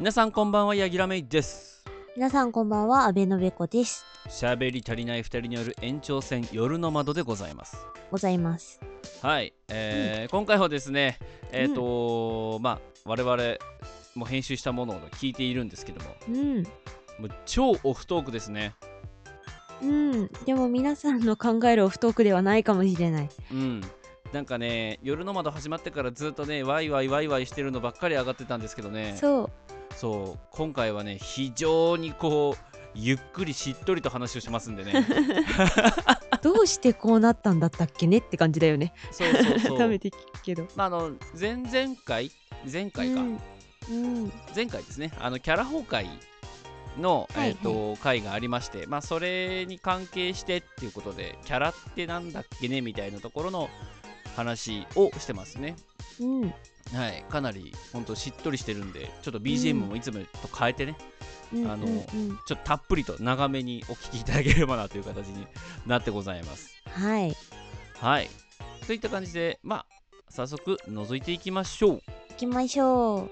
皆さんこんばんはヤギラメイです皆さんこんばんは、阿部のべこです。喋り足りない2人による延長戦夜の窓でございますございます。はい、えー今回はですねえっ、とまあ我々も編集したものを聞いているんですけどもうん。もう超オフトークですねうん。でも皆さんの考えるオフトークではないかもしれない。うんなんかね夜の窓始まってからずっとねワイワイワイワイしてるのばっかり上がってたんですけどねそう。そう今回はね非常にこうゆっくりしっとりと話をしますんでね どうしてこうなったんだったっけねって感じだよね。そうそうそう改めて聞くけど。まあ、あの前々回前回か、うん。うん。前回ですねあのキャラ崩壊の、はいはいえー、と回がありまして、まあ、それに関係してっていうことでキャラってなんだっけねみたいなところの話をしてますねうん。はいかなりほんとしっとりしてるんでちょっと BGM もいつもと変えてね、うん。あのうんうんちょっとたっぷりと長めにお聞きいただければなという形になってございますはい。はいといった感じでまあ早速覗いていきましょう行きましょう。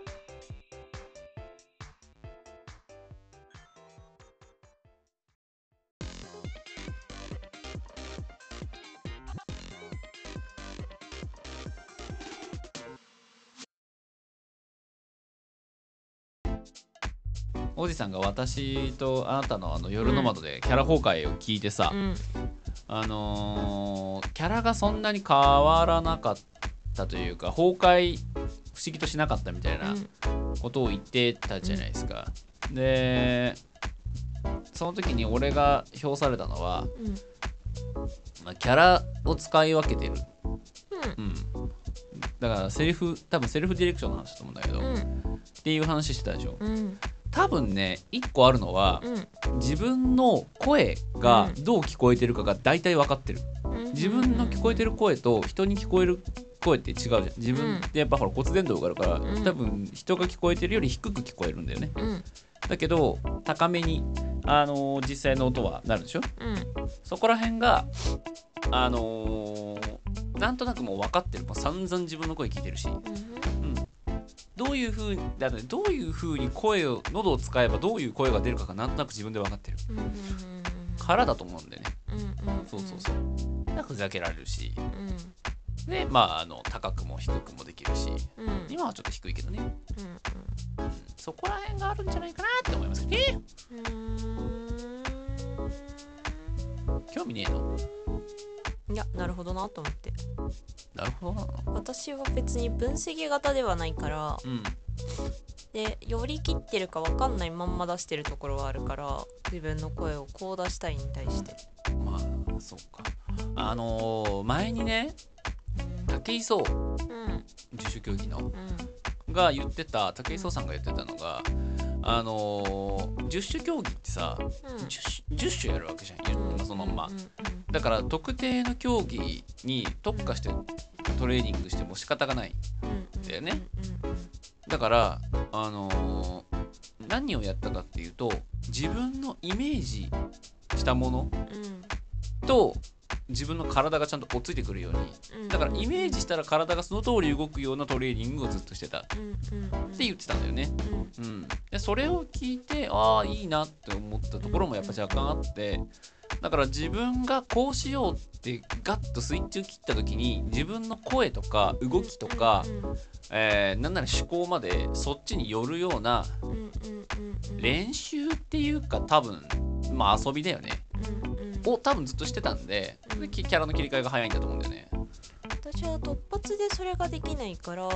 じさんが私とあなたのあの夜の窓でキャラ崩壊を聞いてさ、ん。あのーキャラがそんなに変わらなかったというか崩壊不思議としなかったみたいなことを言ってたじゃないですか、でその時に俺が評されたのは、まあ、キャラを使い分けてる、うん、だからセリフ多分セルフディレクションの話だと思うんだけど、っていう話してたでしょ。うん。多分ね一個あるのはうん。自分の声がどう聞こえてるかが大体分かってる。自分の聞こえてる声と人に聞こえる声って違うじゃん。自分ってやっぱほら骨伝導があるから、うん。多分人が聞こえてるより低く聞こえるんだよね。うん。だけど高めに、あのー実際の音はなるでしょ？うん。そこら辺があのーなんとなくもう分かってる。もう散々自分の声聞いてるしどういう風にだってどういう風に声を喉を使えばどういう声が出るかがなんとなく自分で分かってる。からだと思うんだよねそうそうそう。だからふざけられるし。でまああの高くも低くもできるし。今はちょっと低いけどね、うん、そこら辺があるんじゃないかなって思いますえ興味ねえの？いやなるほどなと思って。なるほどな。の私は別に分析型ではないからうん。で寄り切ってるか分かんないまんま出してるところはあるから自分の声をこう出したいに対して。まあそうか。あのー前にね武井壮。うん。自主競技の。うん。が言ってた武井壮さんが言ってたのがあのー十種競技ってさうん。10, 10種やるわけじゃん言ってそのまんま。うん。うんだから特定の競技に特化してトレーニングしても仕方がない。うん。だよねうん。うん。だからあのー何をやったかっていうと自分のイメージしたものうん。と自分の体がちゃんとこっついてくるようにうん。だからイメージしたら体がその通り動くようなトレーニングをずっとしてた。って言ってたんだよね。うん。うん、でそれを聞いてああいいなって思ったところもやっぱ若干あってだから自分がこうしようってガッとスイッチを切った時に自分の声とか動きとか、えーなんなら思考までそっちに寄るような練習っていうか多分まあ遊びだよねを多分ずっとしてたんででキキャラの切り替えが早いんだと思うんだよね。私は突発でそれができないから、ん。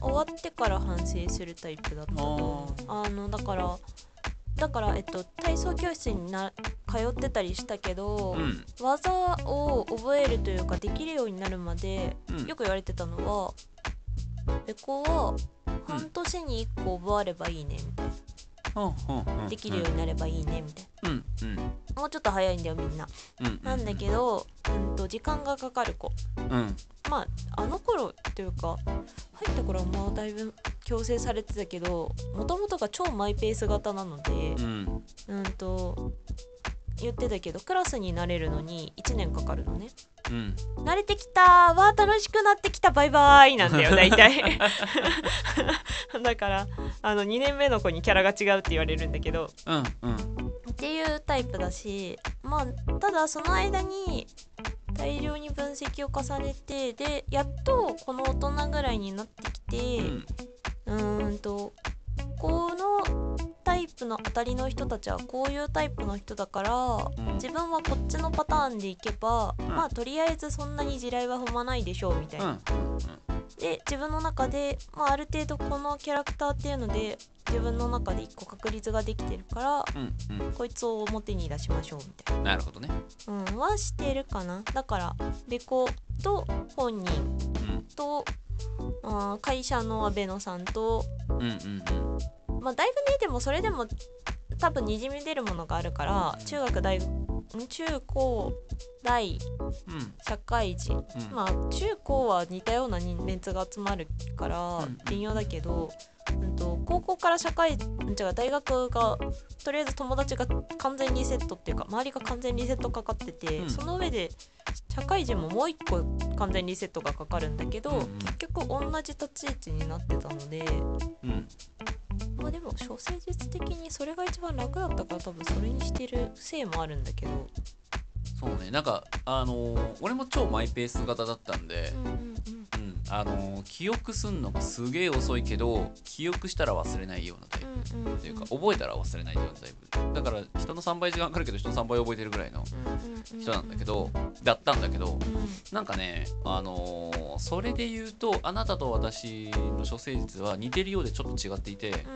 終わってから反省するタイプだったあのだからだから、えっと、体操教室にな通ってたりしたけど、うん。技を覚えるというかできるようになるまで、うん。よく言われてたのは「エコは半年に1個覚えればいいね」みたいな、できるようになればいいねみたいうんうん。なもうちょっと早いんだよみんな。うんなんだけど、うん、と時間がかかる子。うん。まああの頃っていうか入った頃はもうだいぶ強制されてたけどもともとが超マイペース型なのでうん。うんと言ってたけどクラスになれるのに1年かかるのね。うん。慣れてきたわー楽しくなってきたバイバイなんだよ大体。だからあの2年目の子にキャラが違うって言われるんだけど。うんうん。っていうタイプだしまあただその間に大量に分析を重ねてでやっとこの大人ぐらいになってきてうん。うーんとこのタイプの当たりの人たちはこういうタイプの人だからうん。自分はこっちのパターンでいけば、うん。まあとりあえずそんなに地雷は踏まないでしょうみたいうん。な。で自分の中で、まあ、ある程度このキャラクターっていうので自分の中で一個確立ができてるからうんうん。こいつを表に出しましょうみたいな。るほどね。な、うん、はしてるかな。だからベコと本人うん。と、うん、会社の阿部野さんとうんうんまあだいぶねでもそれでも多分にじみ出るものがあるから中学大中高大社会人。うん。まあ中高は似たような人メンツが集まるからうん。微妙だけど、うん、と高校から社会うん違う大学がとりあえず友達が完全リセットっていうか周りが完全リセットかかってて、うん。その上で社会人ももう一個完全リセットがかかるんだけど、うんうん。結局同じ立ち位置になってたのでうんまあでも小生術的にそれが一番楽だったから多分それにしてるせいもあるんだけど。そうねなんかあのー俺も超マイペース型だったんでうんうんうんうんあのー記憶すんのがすげえ遅いけど記憶したら忘れないようなタイプ。うんうんうんというか覚えたら忘れないようなタイプ。だから人の3倍時間かかるけど人の3倍覚えてるぐらいの人なんだけどだったんだけどなんかねあのーそれで言うとあなたと私の処世術は似てるようでちょっと違っていて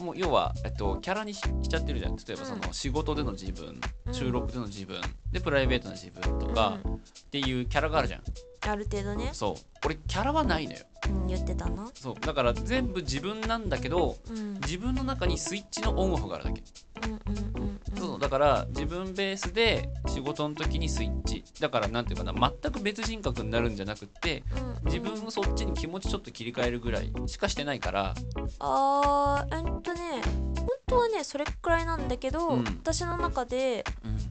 もう要は、えっと、キャラにししちゃってるじゃん。例えばその仕事での自分うん収録での自分でプライベートな自分とかうん。っていうキャラがあるじゃんある程度ね、そう。俺キャラはないのよ。うん、言ってたな、そう。だから全部自分なんだけどうん、自分の中にスイッチのオンオフがあるだけ。うんうんうんうん。そうだから自分ベースで仕事の時にスイッチ。だからなんていうかな全く別人格になるんじゃなくってうん自分をそっちに気持ちちょっと切り替えるぐらいしかしてないから。あーえっとね本当はねそれくらいなんだけど、うん。私の中でうん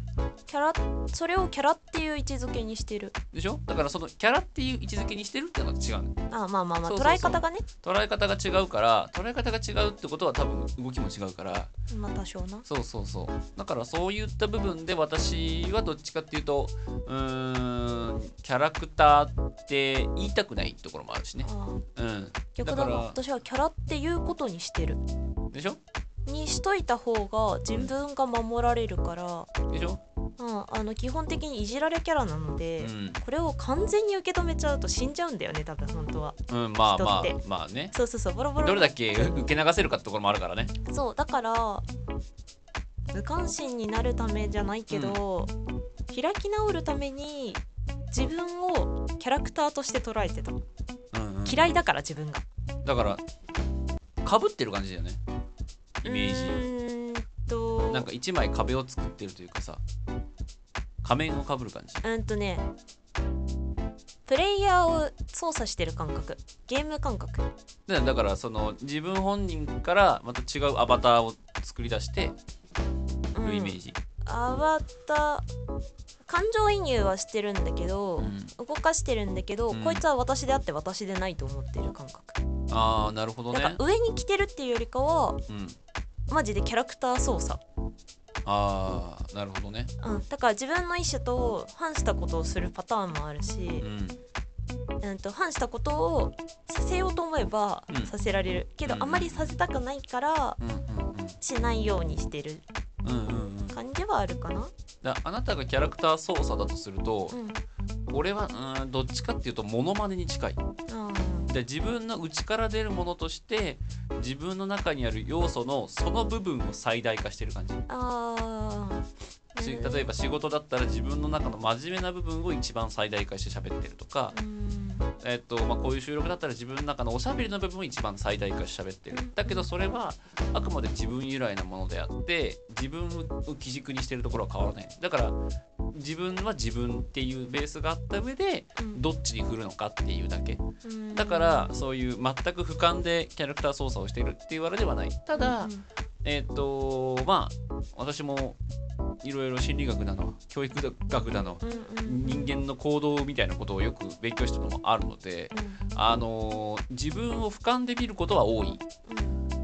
キャラそれをキャラっていう位置づけにしてる。でしょ？だからそのキャラっていう位置づけにしてるっていうのが違うの。あまあまあまあそうそうそう。捉え方がね。捉え方が違うから捉え方が違うってことは多分動きも違うから。まあ多少な。そうそうそう。だからそういった部分で私はどっちかっていうとうーんキャラクターって言いたくないところもあるしね。うん。逆だだからな私はキャラっていうことにしてる。でしょ？にしといた方が自分が守られるから、でしょ？うん、あの基本的にいじられキャラなので、うん、これを完全に受け止めちゃうと死んじゃうんだよね多分本当は。うん、まあまあまあね。そうそうそうボロボロどれだけ受け流せるかってところもあるからね。そうだから無関心になるためじゃないけど、開き直るために自分をキャラクターとして捉えてた。うんうん嫌いだから自分が。だからかぶってる感じだよね。イメージ。うーんと。なんか一枚壁を作ってるというかさ仮面をかぶる感じ。うんとねプレイヤーを操作してる感覚。ゲーム感覚。でだからその自分本人からまた違うアバターを作り出してるイメージ、アバター感情移入はしてるんだけど、うん。動かしてるんだけど、うん。こいつは私であって私でないと思ってる感覚、ああなるほどね。なんか上に来てるっていうよりかはうん。マジでキャラクター操作、ああなるほどね。うん、だから自分の意思と反したことをするパターンもあるし、うんうん、と反したことをさせようと思えばうん。させられる、けどうん。あまりさせたくないからしないようにしてる感じはあるかな、だあなたがキャラクター操作だとするとう、ん。俺はうーんどっちかっていうとモノマネに近い。うんで自分の内から出るものとして自分の中にある要素のその部分を最大化してる感じ。あ例えば仕事だったら自分の中の真面目な部分を一番最大化して喋ってるとか、うん。えっとまあ、こういう収録だったら自分の中のおしゃべりの部分を一番最大化して喋ってる。だけどそれはあくまで自分由来なものであって自分を基軸にしてるところは変わらない。だから自分は自分っていうベースがあった上でうん。どっちに振るのかっていうだけ。うん。だからそういう全く俯瞰でキャラクター操作をしているっていうあれではない。ただ、うん。えっ、とまあ私もいろいろ心理学だの教育学だの人間の行動みたいなことをよく勉強したのもあるので、あのー自分を俯瞰で見ることは多い。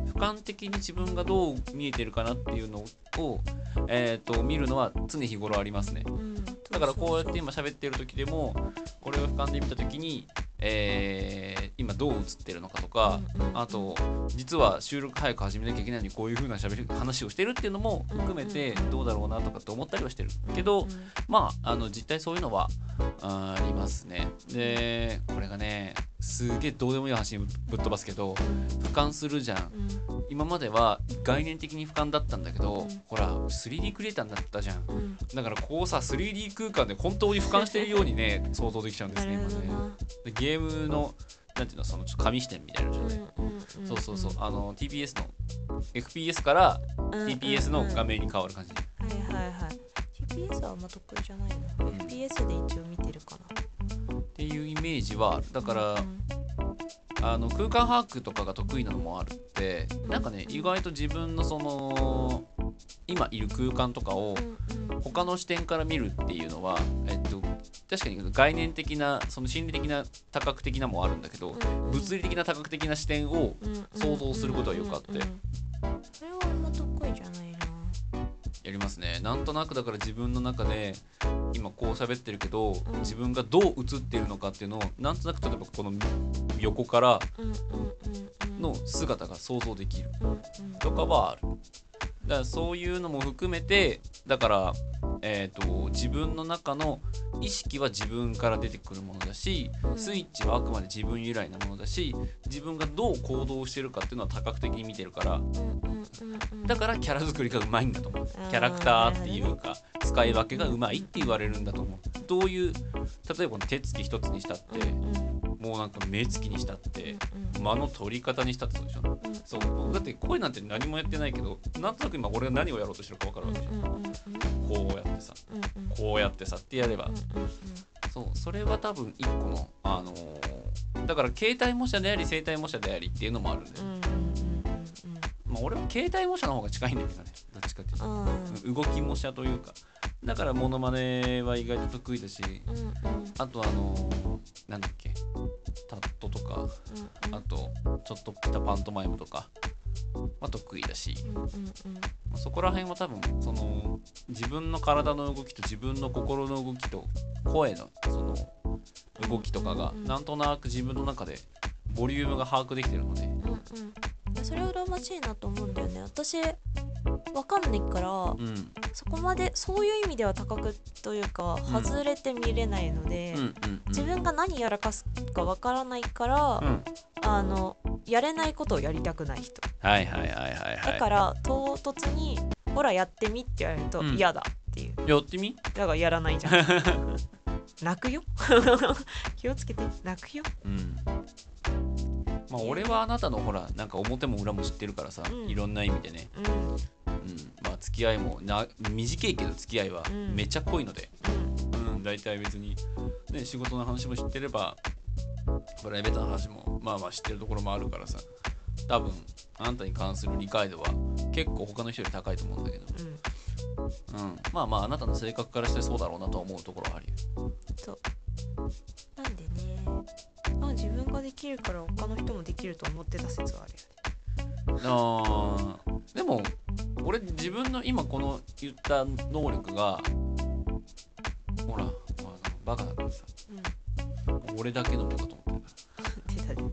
俯瞰的に自分がどう見えてるかなっていうのを、えー、と見るのは常日頃ありますね。だからこうやって今喋ってる時でもこれを俯瞰で見た時に、えー今どう映ってるのかとか、あと実は収録早く始めなきゃいけないのにこういう風な喋り話をしてるっていうのも含めてどうだろうなとかって思ったりはしてる。けど、うんまああの実際そういうのはありますね。でこれがねすげえどうでもいい話にぶっ飛ばすけど俯瞰するじゃん。うん。今までは概念的に俯瞰だったんだけど、うん。ほら 3D クリエイターになったじゃん。うん。だからこうさ 3D 空間で本当に俯瞰してるようにね想像できちゃうんですなね今ね。でゲームのなんていうのそのちょっと紙視点みたいなのじゃない、うんうんん。そうそうそう。あの TPS の FPS から TPS の画面に変わる感じ、はいはいはい。TPS はあんま得意じゃないな、うん。FPS で一応見メージはだから、うんあの空間把握とかが得意なのもあるってなんかね意外と自分のその今いる空間とかを他の視点から見るっていうのは、えっと、確かに概念的なその心理的な多角的なもあるんだけどうん物理的な多角的な視点を想像することはよくあってやりますね。なんとなくだから自分の中で今こう喋ってるけどうん。自分がどう映っているのかっていうのをなんとなく例えばこの横からの姿が想像できるとかはある。だからそういうのも含めてだから、えー、と自分の中の意識は自分から出てくるものだしうん。スイッチはあくまで自分由来なものだし自分がどう行動してるかっていうのは多角的に見てるからだからキャラ作りがうまいんだと思う。うんキャラクターっていうか使い分けがうまいって言われるんだと思う。どういう例えば手つき一つにしたってうんうんもうなんか目つきにしたってうん。間の取り方にしたってそうでしょ。うんそうだって声なんて何もやってないけどなんとなく今俺が何をやろうとしてるか分かるわけじゃんこうやってさこうやってさってやれば。そうそれは多分一個のあのーだから携帯模写であり生体模写でありっていうのもあるんで、うんうんうんまあ俺は携帯模写の方が近いんだけどね。どっちかっていうと。うん。うん動き模写というか。だからモノマネは意外と得意だし。うんうん。あとあのーなんだっけ。タットとか。うんあとちょっとしたパントマイムとか。は得意だし。うんうんうん。まあそこら辺は多分その自分の体の動きと自分の心の動きと声のその動きとかがうんうんなんとなく自分の中でボリュームが把握できてるので、うんうん。いやそれは羨ましいなと思うんだよね。私わかんないからうん、そこまでそういう意味では高くというかうん。外れて見れないので、うんうんうん。自分が何やらかすかわからないから、うん。あのやれないことをやりたくない人。はいはいはいはいはい。だから唐突に「ほらやってみ」って言われるとうん。嫌だっていう、やってみ？だからやらないじゃん。泣くよ？気をつけて。泣くよ？うんまあ俺はあなたのほらなんか表も裏も知ってるからさ、うん。いろんな意味でね、うん。うん、まあ付き合いもな短いけど付き合いはうん。めっちゃ濃いので、うん。うん、大体別に、ね、仕事の話も知ってればプライベートの話もまあまあ知ってるところもあるからさ。多分あんたに関する理解度は結構他の人より高いと思うんだけど、うん。うん、まあまああなたの性格からしてそうだろうなとは思うところはあるよ。そうきるから他の人もできると思ってた説はあるよね。あーでも俺自分の今この言った能力がほら、まあ、バカだからさ。俺だけのものだと思ってるから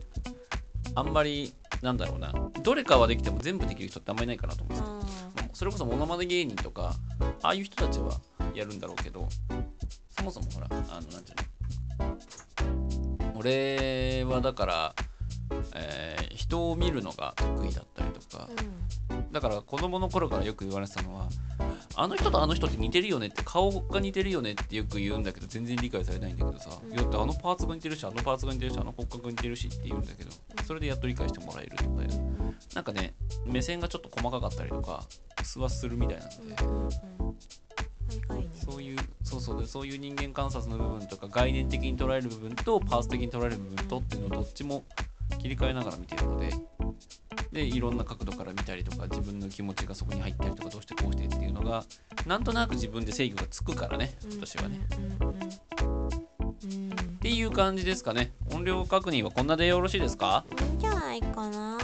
あんまりなんだろうな。どれかはできても全部できる人ってあんまりいないかなと思ってあそれこそモノマネ芸人とかああいう人たちはやるんだろうけどそもそもほらあのなんていうの俺はだから、えー人を見るのが得意だったりとかーうん。だから子供の頃からよく言われてたのはあの人とあの人って似てるよねって顔が似てるよねってよく言うんだけど全然理解されないんだけどさ、うん。いやだってあのパーツが似てるしあのパーツが似てるしあの骨格が似てるしって言うんだけどそれでやっと理解してもらえるとかな。んかね目線がちょっと細かかったりとか素はするみたいなんで、うんうんそういうそうそうでそういう人間観察の部分とか概念的に捉える部分とパーツ的に捉える部分とっていうのをどっちも切り替えながら見てるのででいろんな角度から見たりとか自分の気持ちがそこに入ったりとかどうしてこうしてっていうのがなんとなく自分で制御がつくからね私はね、っていう感じですかね。音量確認はこんなでよろしいですか？いいんじゃないかな。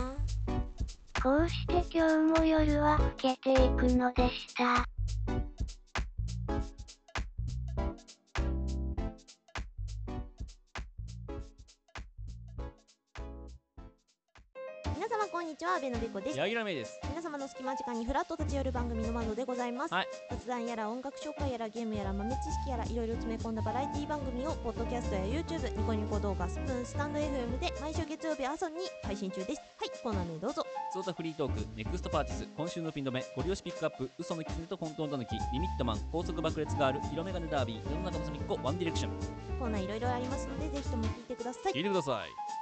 こうして今日も夜は更けていくのでした。こんにちは阿部のべこです。柳楽芽衣です。皆様の隙間時間にフラッと立ち寄る番組の窓でございます、はい。雑談やら音楽紹介やらゲームやら豆知識やらいろいろ詰め込んだバラエティ番組をポッドキャストや YouTube ニコニコ動画スプーンスタンド FM で毎週月曜日朝に配信中です。はいコーナー名どうぞ。普通たフリートークネクストパーティス今週のピン止めゴリ押しピックアップ嘘の狐と混沌たぬきリミットマン高速爆裂ガール色眼鏡ダービー世の中の隅っこワンディレクション。コーナーいろいろありますのでぜひとも聞いてください。聞いてください